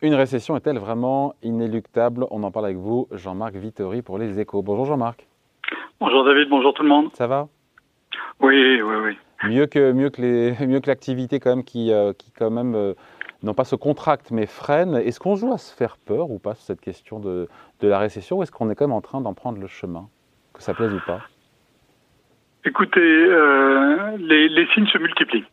Une récession est-elle vraiment inéluctable? On en parle avec vous, Jean-Marc Vittori, pour les échos. Bonjour Jean-Marc. Bonjour David, bonjour tout le monde. Ça va? Oui, oui, oui. Mieux que, mieux que, les, mieux que l'activité quand même qui, euh, qui quand même, euh, non pas se contracte mais freine. Est-ce qu'on joue à se faire peur ou pas sur cette question de, de la récession? Ou est-ce qu'on est quand même en train d'en prendre le chemin? Que ça plaise ou pas? Écoutez, euh, les, les signes se multiplient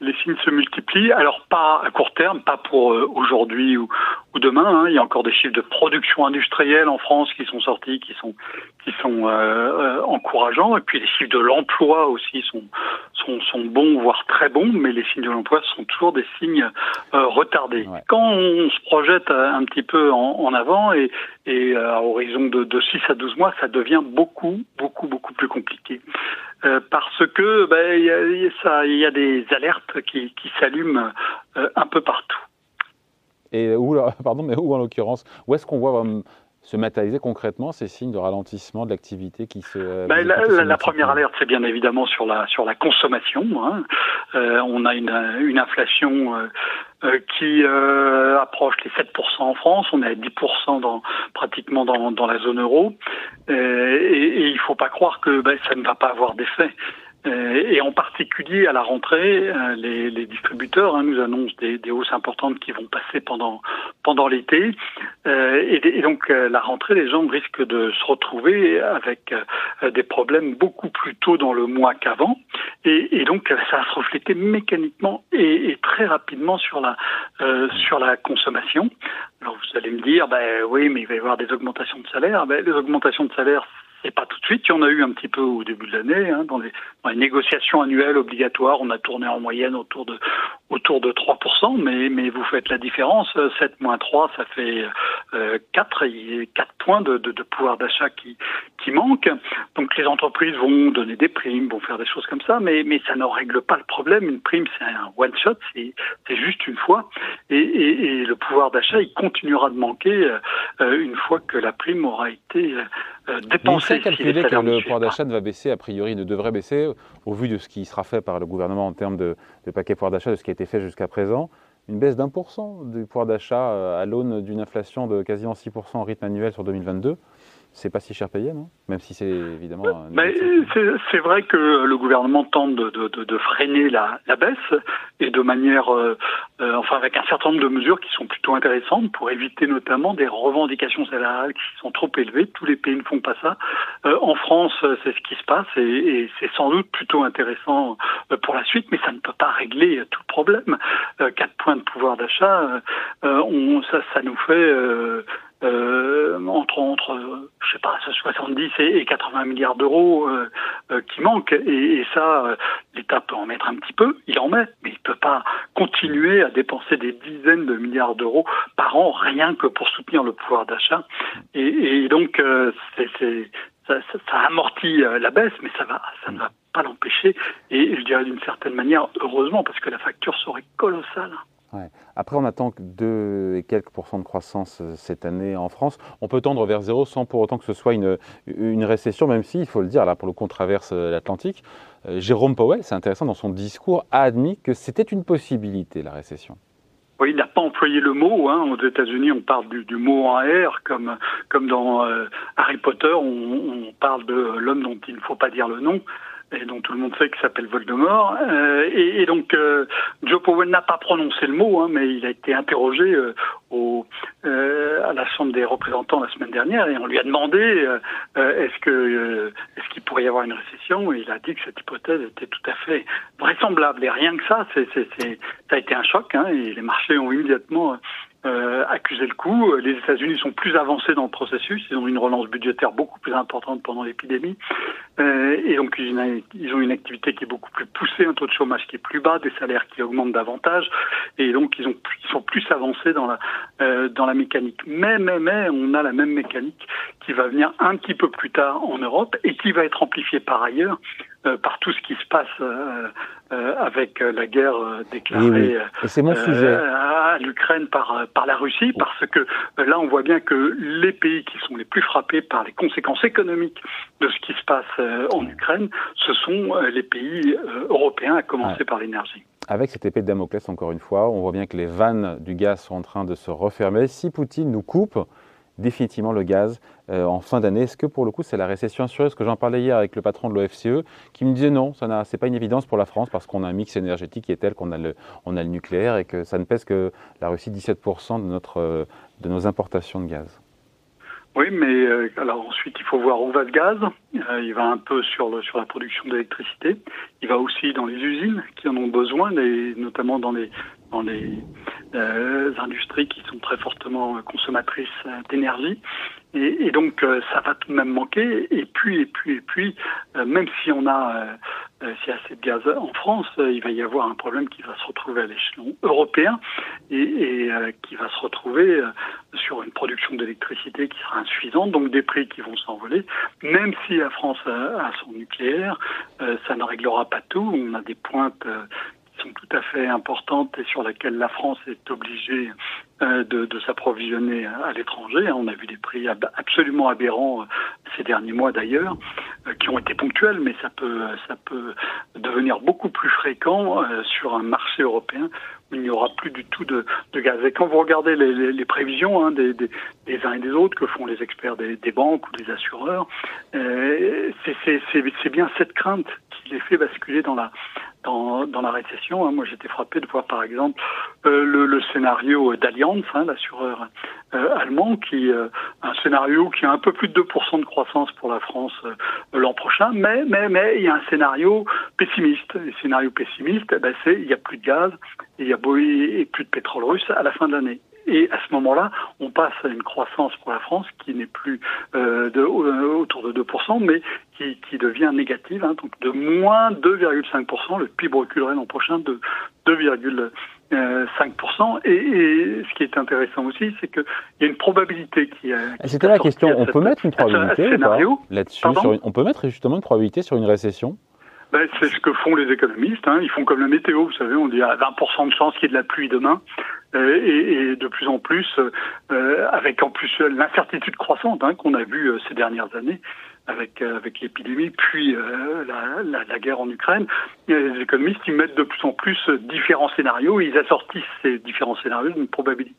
les signes se multiplient. Alors pas à court terme, pas pour euh, aujourd'hui ou, ou, demain. Hein. Il y a encore des chiffres de production industrielle en France qui sont sortis, qui sont qui sont euh, euh encourageants. Et puis les chiffres de l'emploi aussi sont, sont sont bons, voire très bons. Mais les signes de l'emploi sont toujours des signes euh, retardés. Quand on se projette un petit peu en, en avant et, et à horizon de, de 6 à 12 mois, ça devient beaucoup beaucoup beaucoup plus compliqué. Euh, parce que ben, y, a, ça, il y a des alertes qui, qui s'allument euh, un peu partout. Et où, pardon, mais où en l'occurrence Où est-ce qu'on voit euh, se matérialiser concrètement ces signes de ralentissement de l'activité qui se. Ben, la, la, la, première alerte, c'est bien évidemment sur la sur la consommation. Hein. Euh, on a une, une inflation euh, qui euh, approche les 7% en France. On est à 10% dans, pratiquement dans, la zone euro. Euh, et, et il ne faut pas croire que ben, ça ne va pas avoir d'effet. Euh, et en particulier à la rentrée, euh, les, distributeurs hein, nous annoncent des, hausses importantes qui vont passer pendant pendant l'été. Euh, et, donc la rentrée, les gens risquent de se retrouver avec des problèmes beaucoup plus tôt dans le mois qu'avant. Et, et, donc ça va se refléter mécaniquement et, très rapidement sur la sur la consommation. Alors vous allez me dire, ben oui, mais il va y avoir des augmentations de salaire. Ben, les augmentations de salaire, et pas tout de suite. Il y en a eu un petit peu au début de l'année. Hein, dans, les, dans, les, négociations annuelles obligatoires, on a tourné en moyenne autour de autour de 3%, mais, mais vous faites la différence. 7 moins 3, ça fait euh, 4, il y a 4 points de, de, de pouvoir d'achat qui, qui manquent. Donc les entreprises vont donner des primes, vont faire des choses comme ça, mais, mais ça ne règle pas le problème. Une prime, c'est un one-shot, c'est juste une fois. Et, et, et le pouvoir d'achat, il continuera de manquer euh, une fois que la prime aura été euh, dépensée. Mais calculer que le pouvoir d'achat ne va baisser, a priori, ne devrait baisser, au vu de ce qui sera fait par le gouvernement en termes de, de paquet pouvoir d'achat, de ce qui a été fait jusqu'à présent, une baisse d'un pour cent du pouvoir d'achat euh, à l'aune d'une inflation de quasiment 6% en rythme annuel sur 2022 c'est pas si cher payé, non? Même si c'est évidemment. c'est vrai que le gouvernement tente de, de, de, de freiner la, la, baisse et de manière, euh, euh, enfin avec un certain nombre de mesures qui sont plutôt intéressantes pour éviter notamment des revendications salariales qui sont trop élevées. Tous les pays ne font pas ça. Euh, en France, c'est ce qui se passe et, et c'est sans doute plutôt intéressant pour la suite, mais ça ne peut pas régler tout le problème. Euh, quatre points de pouvoir d'achat, ça nous fait euh, entre entre je sais pas 70 et 80 milliards d'euros euh, euh, qui manquent. Et, et ça euh, l'État peut en mettre un petit peu il en met mais il peut pas continuer à dépenser des dizaines de milliards d'euros par an rien que pour soutenir le pouvoir d'achat. Et, et, donc euh, c'est ça, ça, ça, amortit la baisse mais ça va ça ne va pas l'empêcher. Et je dirais d'une certaine manière heureusement parce que la facture serait colossale Après, on attend que 2 et quelques pourcents de croissance euh, cette année en France. On peut tendre vers zéro sans pour autant que ce soit une, une récession, même si, il faut le dire, là, pour le coup, on traverse euh, l'Atlantique. Euh, Jérôme Powell, c'est intéressant, dans son discours, a admis que c'était une possibilité, la récession. Oui, il n'a pas employé le mot. Hein. Aux États-Unis, on parle du, mot en air, comme, comme dans Harry Potter, on parle de l'homme dont il ne faut pas dire le nom et dont tout le monde sait qu'il s'appelle Voldemort. Euh, et, et, donc, euh, Joe Powell n'a pas prononcé le mot, hein, mais il a été interrogé euh, au, euh, à la Chambre des représentants la semaine dernière et on lui a demandé euh, euh, est-ce que est-ce qu'il pourrait y avoir une récession et il a dit que cette hypothèse était tout à fait vraisemblable. Et rien que ça, c'est, c'est, c'est ça a été un choc hein, et les marchés ont immédiatement euh, accuser le coup. Les États-Unis sont plus avancés dans le processus. Ils ont une relance budgétaire beaucoup plus importante pendant l'épidémie. Euh, et donc, ils ont une activité qui est beaucoup plus poussée, un taux de chômage qui est plus bas, des salaires qui augmentent davantage. Et donc, ils, ont, ils sont plus avancés dans la, euh, dans la mécanique. Mais, mais, mais, on a la même mécanique qui va venir un petit peu plus tard en Europe et qui va être amplifiée par ailleurs euh, par tout ce qui se passe euh, euh, avec la guerre déclarée oui, sujet. à l'Ukraine par, par la Russie, parce que là on voit bien que les pays qui sont les plus frappés par les conséquences économiques de ce qui se passe en Ukraine, ce sont les pays européens, à commencer ouais. par l'énergie. avec cette épée de Damoclès, encore une fois, on voit bien que les vannes du gaz sont en train de se refermer. Si Poutine nous coupe définitivement le gaz euh, en fin d'année, est-ce que pour le coup c'est la récession assurée? Parce que j'en parlais hier avec le patron de l'OFCE qui me disait non, ce n'est pas une évidence pour la France parce qu'on a un mix énergétique qui est tel qu'on a, le, a le nucléaire et que ça ne pèse que la Russie 17% de, notre, de nos importations de gaz. Oui, mais euh, alors ensuite il faut voir où va le gaz. Euh, il va un peu sur la production d'électricité. Il va aussi dans les usines qui en ont besoin, et notamment dans les dans les euh, industries qui sont très fortement consommatrices d'énergie. Et, donc ça va tout de même manquer. Et puis et puis et puis, même si on a euh, a assez de gaz en France, euh, il va y avoir un problème qui va se retrouver à l'échelon européen et, euh, qui va se retrouver sur une production d'électricité qui sera insuffisante, donc des prix qui vont s'envoler. Même si la France a, son nucléaire, ça ne réglera pas tout. On a des pointes sont tout à fait importantes et sur lesquelles la France est obligée de, de s'approvisionner à l'étranger. On a vu des prix absolument aberrants ces derniers mois d'ailleurs. Euh, qui ont été ponctuels, mais ça peut, ça peut devenir beaucoup plus fréquent euh, sur un marché européen où il n'y aura plus du tout de, gaz. Et quand vous regardez les, prévisions hein, des, uns et des autres que font les experts des, banques ou des assureurs, euh, c'est bien cette crainte qui les fait basculer dans la, dans, dans la récession. Hein. Moi, j'étais frappé de voir, par exemple, euh, le, le, scénario d'Allianz, hein, l'assureur euh, allemand, qui euh, un scénario qui a un peu plus de 2% de croissance pour la France l'an prochain, mais mais mais il y a un scénario pessimiste. Le scénario pessimiste, eh ben, c'est il y a plus de gaz, il y a et plus de pétrole russe à la fin de l'année. Et à ce moment-là, on passe à une croissance pour la France qui n'est plus euh, de, euh, autour de 2%, mais qui, qui devient négative, hein, donc de moins 2,5%. Le PIB reculerait l'an prochain de 2,5%. Et, et, ce qui est intéressant aussi, c'est qu'il y a une probabilité qui. C'était la question. On peut mettre une probabilité là-dessus On peut mettre justement une probabilité sur une récession ben, c'est ce que font les économistes. Hein. Ils font comme la météo, vous savez, on dit à 20% de chance qu'il y ait de la pluie demain. Euh, et, et, de plus en plus, euh, avec en plus l'incertitude croissante hein, qu'on a vue euh, ces dernières années avec avec l'épidémie, puis la, la, la, guerre en Ukraine, les économistes ils mettent de plus en plus différents scénarios et ils assortissent ces différents scénarios d'une probabilité.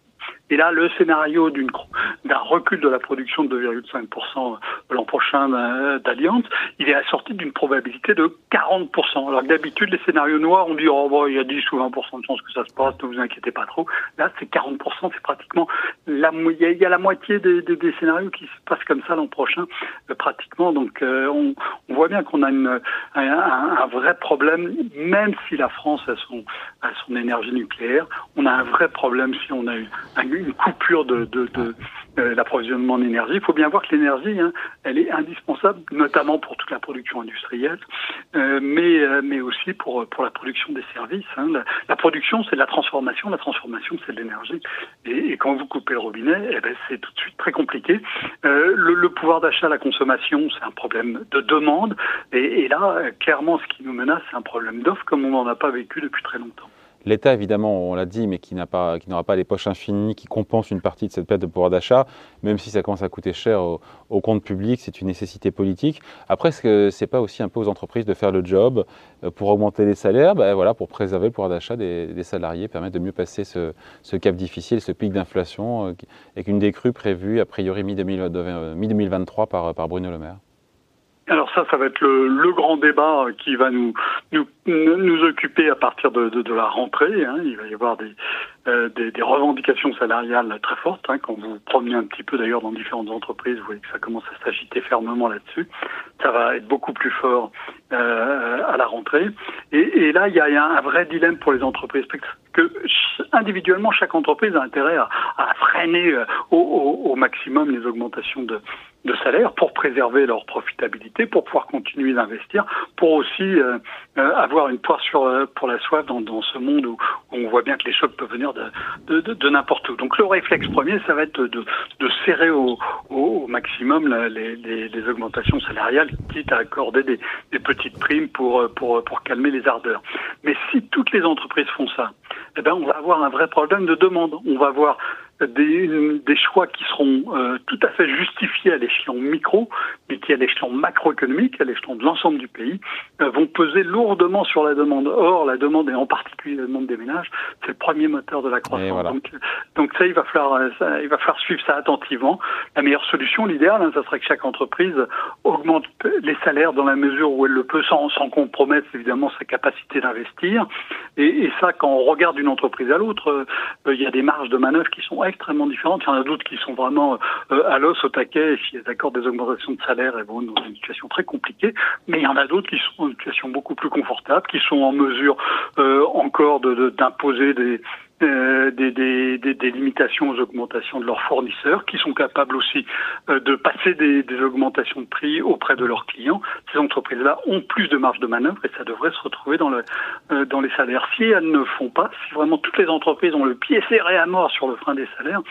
Et là, le scénario d'un recul de la production de 2,5% l'an prochain d'Alliance, il est assorti d'une probabilité de 40%. Alors que d'habitude, les scénarios noirs, on dit, oh, bon, il y a 10 ou 20% de chances que ça se passe, ne vous inquiétez pas trop. Là, c'est 40%, c'est pratiquement la, il y a la moitié des, scénarios qui se passent comme ça l'an prochain, euh, pratiquement. Donc, euh, on, voit bien qu'on a un, un, vrai problème, même si la France a son, a son énergie nucléaire, on a un vrai problème si on a une, une coupure de, de, de l'approvisionnement en énergie. Il faut bien voir que l'énergie, hein, elle est indispensable, notamment pour toute la production industrielle, euh, mais, euh, mais aussi pour, pour la production des services. Hein. La, production, c'est la transformation, la transformation, c'est l'énergie. Et, et, quand vous coupez le robinet, eh ben, c'est tout de suite très compliqué. Euh, le, le, pouvoir d'achat, la consommation, c'est un problème de demande. Et, et là, clairement, ce qui nous menace, c'est un problème d'offre comme on n'en a pas vécu depuis très longtemps. L'État, évidemment, on l'a dit, mais qui n'aura pas, les poches infinies, qui compense une partie de cette perte de pouvoir d'achat, même si ça commence à coûter cher au, au compte public, c'est une nécessité politique. Après, que c'est pas aussi un peu aux entreprises de faire le job euh, pour augmenter les salaires, ben voilà, pour préserver le pouvoir d'achat des, salariés, permettre de mieux passer ce, ce cap difficile, ce pic d'inflation, euh, avec une décrue prévue a priori mi-2023 par, Bruno Le Maire alors ça, ça va être le, grand débat qui va nous, nous occuper à partir de, de, de la rentrée. Hein. Il va y avoir des, euh, des, des, revendications salariales très fortes. Hein. Quand vous promenez un petit peu d'ailleurs dans différentes entreprises, vous voyez que ça commence à s'agiter fermement là-dessus. Ça va être beaucoup plus fort euh, à la rentrée. Et, et là, il y, a, il y, a, un vrai dilemme pour les entreprises que individuellement, chaque entreprise a intérêt à, à freiner euh, au, au, au, maximum les augmentations de, de salaire pour préserver leur profitabilité, pour pouvoir continuer d'investir, pour aussi euh, euh, avoir une poire sur euh, pour la soif dans, dans ce monde où, où, on voit bien que les chocs peuvent venir de, de, de, de n'importe où. Donc le réflexe premier, ça va être de, serrer au, au, maximum la, les, les, les, augmentations salariales, quitte à accorder des, des petites primes pour, pour, pour calmer les ardeurs. Mais si toutes les entreprises font ça, eh ben on va avoir un vrai problème de demande. On va avoir des, des choix qui seront euh, tout à fait justifiés à l'échelon micro, mais qui à l'échelon macroéconomique, à l'échelon de l'ensemble du pays, euh, vont peser lourdement sur la demande. Or, la demande, et en particulier la demande des ménages, c'est le premier moteur de la croissance. Donc, donc ça, il va falloir, ça, il va falloir suivre ça attentivement. La meilleure solution, l'idéal, hein, ça serait que chaque entreprise augmente les salaires dans la mesure où elle le peut, sans, sans compromettre évidemment sa capacité d'investir. Et, et, ça, quand on regarde d'une entreprise à l'autre, euh, il y a des marges de manœuvre qui sont extrêmement différentes. Il y en a d'autres qui sont vraiment euh, à l'os, au taquet, et si elles accordent des augmentations de salaire, elles vont dans une situation très compliquée. Mais il y en a d'autres qui sont dans une situation beaucoup plus confortable, qui sont en mesure euh, encore d'imposer de, des euh, des, des, des, des, limitations aux augmentations de leurs fournisseurs, qui sont capables aussi euh, de passer des, augmentations de prix auprès de leurs clients. Ces entreprises-là ont plus de marge de manœuvre et ça devrait se retrouver dans, le, euh, dans les salaires. Si elles ne font pas, si vraiment toutes les entreprises ont le pied serré à mort sur le frein des salaires,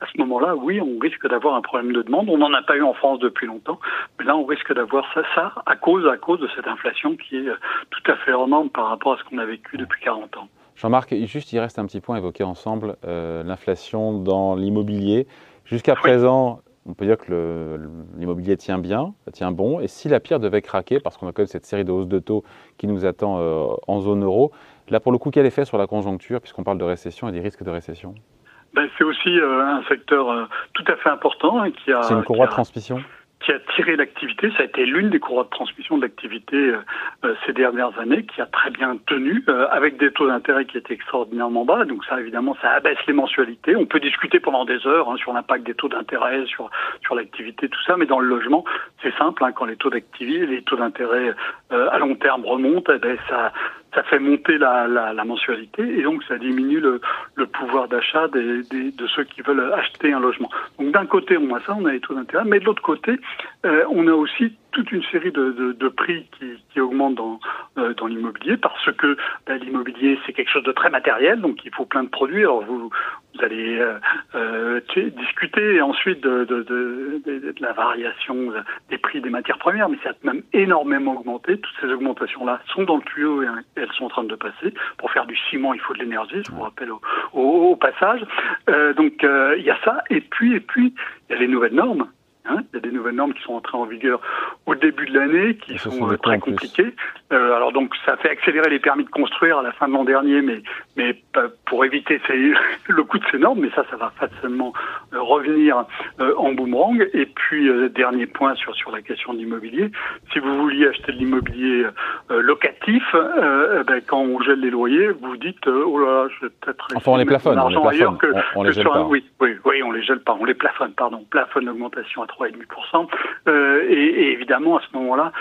à ce moment-là, oui, on risque d'avoir un problème de demande. On n'en a pas eu en France depuis longtemps, mais là, on risque d'avoir ça, ça à cause, à cause de cette inflation qui est tout à fait énorme par rapport à ce qu'on a vécu depuis 40 ans. Jean-Marc, juste il reste un petit point évoqué ensemble, euh, l'inflation dans l'immobilier. Jusqu'à présent, on peut dire que l'immobilier tient bien, tient bon. Et si la pierre devait craquer, parce qu'on a quand même cette série de hausses de taux qui nous attend euh, en zone euro, là pour le coup, quel effet sur la conjoncture, puisqu'on parle de récession et des risques de récession? Ben, C'est aussi euh, un secteur tout à fait important. Hein, qui a. C'est une courroie de transmission? Qui a tiré l'activité. Ça a été l'une des courroies de transmission de l'activité euh, euh, ces dernières années, qui a très bien tenu, euh, avec des taux d'intérêt qui étaient extraordinairement bas. Donc ça, évidemment, ça abaisse les mensualités. On peut discuter pendant des heures hein, sur l'impact des taux d'intérêt, sur sur l'activité, tout ça. Mais dans le logement, c'est simple. Hein, quand les taux d'activité, les taux d'intérêt à long terme remontent, eh ben, ça ça fait monter la, la, la, mensualité et donc ça diminue le, le pouvoir d'achat des, des, de ceux qui veulent acheter un logement. Donc d'un côté on a ça, on a les taux d'intérêt, mais de l'autre côté euh, on a aussi toute une série de, de, de prix qui, qui, augmentent dans, euh, dans l'immobilier parce que ben, l'immobilier c'est quelque chose de très matériel, donc il faut plein de produits. Alors vous, vous allez euh, euh discuter ensuite de, de, de, la variation des prix des matières premières, mais ça a même énormément augmenté. Toutes ces augmentations-là sont dans le tuyau et elles sont en train de passer. Pour faire du ciment, il faut de l'énergie, je vous rappelle au, au, au passage. Euh, donc euh, il y a ça, et puis et puis il y a les nouvelles normes Hein, il y a des nouvelles normes qui sont entrées en vigueur au début de l'année, qui sont, euh, très compliquées. Euh, alors donc ça fait accélérer les permis de construire à la fin de l'an dernier, mais mais pour éviter le coût de ces normes, mais ça ça va facilement euh, revenir en boomerang. Et puis dernier point sur sur la question de l'immobilier, si vous vouliez acheter de l'immobilier locatif, ben, quand on gèle les loyers, vous dites oh là, je vais peut-être enfin on les plafonne, on les plafonne. que, on, les gèle pas. oui oui oui on les gèle pas, on les plafonne pardon, plafonne l'augmentation à 3,5%. Euh, et, et, évidemment, à ce moment-là,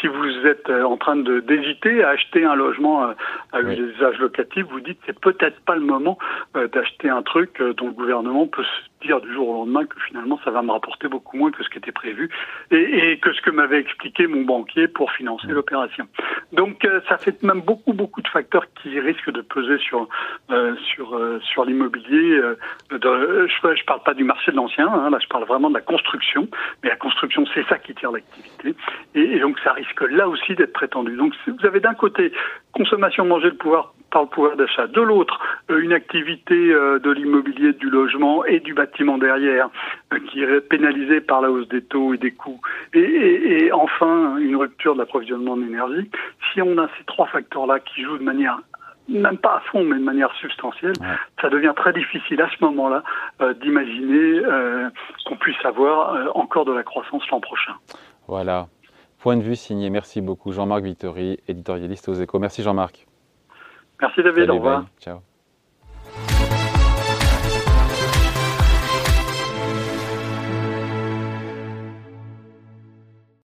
si vous êtes euh, en train d'hésiter à acheter un logement euh, à, usage locatif, vous dites c'est peut-être pas le moment euh, d'acheter un truc dont le gouvernement peut se dire du jour au lendemain que finalement ça va me rapporter beaucoup moins que ce qui était prévu et, et que ce que m'avait expliqué mon banquier pour financer l'opération. Donc ça fait même beaucoup beaucoup de facteurs qui risquent de peser sur euh, sur sur l'immobilier. je, je parle pas du marché de l'ancien, hein, là je parle vraiment de la construction mais la construction, c'est ça qui tire l'activité. Et, donc, ça risque là aussi d'être prétendu. Donc, vous avez d'un côté consommation manger le pouvoir par le pouvoir d'achat, de l'autre euh, une activité euh, de l'immobilier, du logement et du bâtiment derrière euh, qui est pénalisée par la hausse des taux et des coûts, et, et enfin une rupture de l'approvisionnement en énergie. Si on a ces trois facteurs-là qui jouent de manière même pas à fond, mais de manière substantielle, ça devient très difficile à ce moment-là euh, d'imaginer euh, qu'on puisse avoir euh, encore de la croissance l'an prochain. Voilà. Point de vue signé. Merci beaucoup Jean-Marc Vittori, éditorialiste aux échos. Merci Jean-Marc. Merci David, au revoir. Ciao.